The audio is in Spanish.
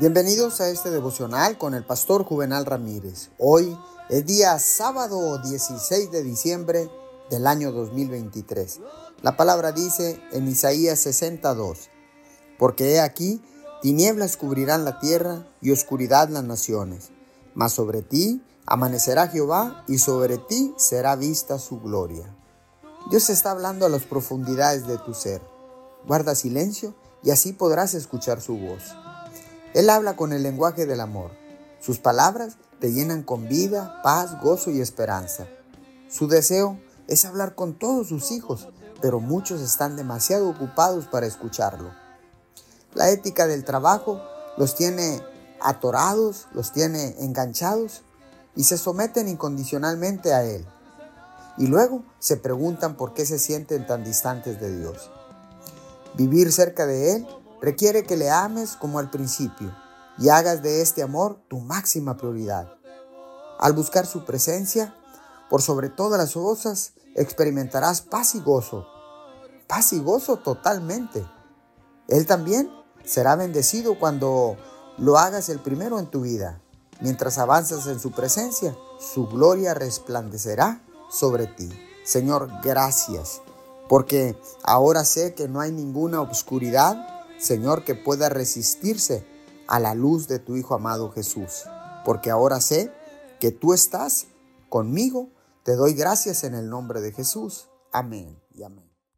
Bienvenidos a este devocional con el pastor Juvenal Ramírez. Hoy es día sábado 16 de diciembre del año 2023. La palabra dice en Isaías 62, porque he aquí, tinieblas cubrirán la tierra y oscuridad las naciones, mas sobre ti amanecerá Jehová y sobre ti será vista su gloria. Dios está hablando a las profundidades de tu ser. Guarda silencio y así podrás escuchar su voz. Él habla con el lenguaje del amor. Sus palabras te llenan con vida, paz, gozo y esperanza. Su deseo es hablar con todos sus hijos, pero muchos están demasiado ocupados para escucharlo. La ética del trabajo los tiene atorados, los tiene enganchados y se someten incondicionalmente a Él. Y luego se preguntan por qué se sienten tan distantes de Dios. Vivir cerca de Él requiere que le ames como al principio y hagas de este amor tu máxima prioridad. Al buscar su presencia, por sobre todas las cosas, experimentarás paz y gozo. Paz y gozo totalmente. Él también será bendecido cuando lo hagas el primero en tu vida. Mientras avanzas en su presencia, su gloria resplandecerá sobre ti. Señor, gracias, porque ahora sé que no hay ninguna obscuridad Señor, que pueda resistirse a la luz de tu Hijo amado Jesús. Porque ahora sé que tú estás conmigo. Te doy gracias en el nombre de Jesús. Amén y amén.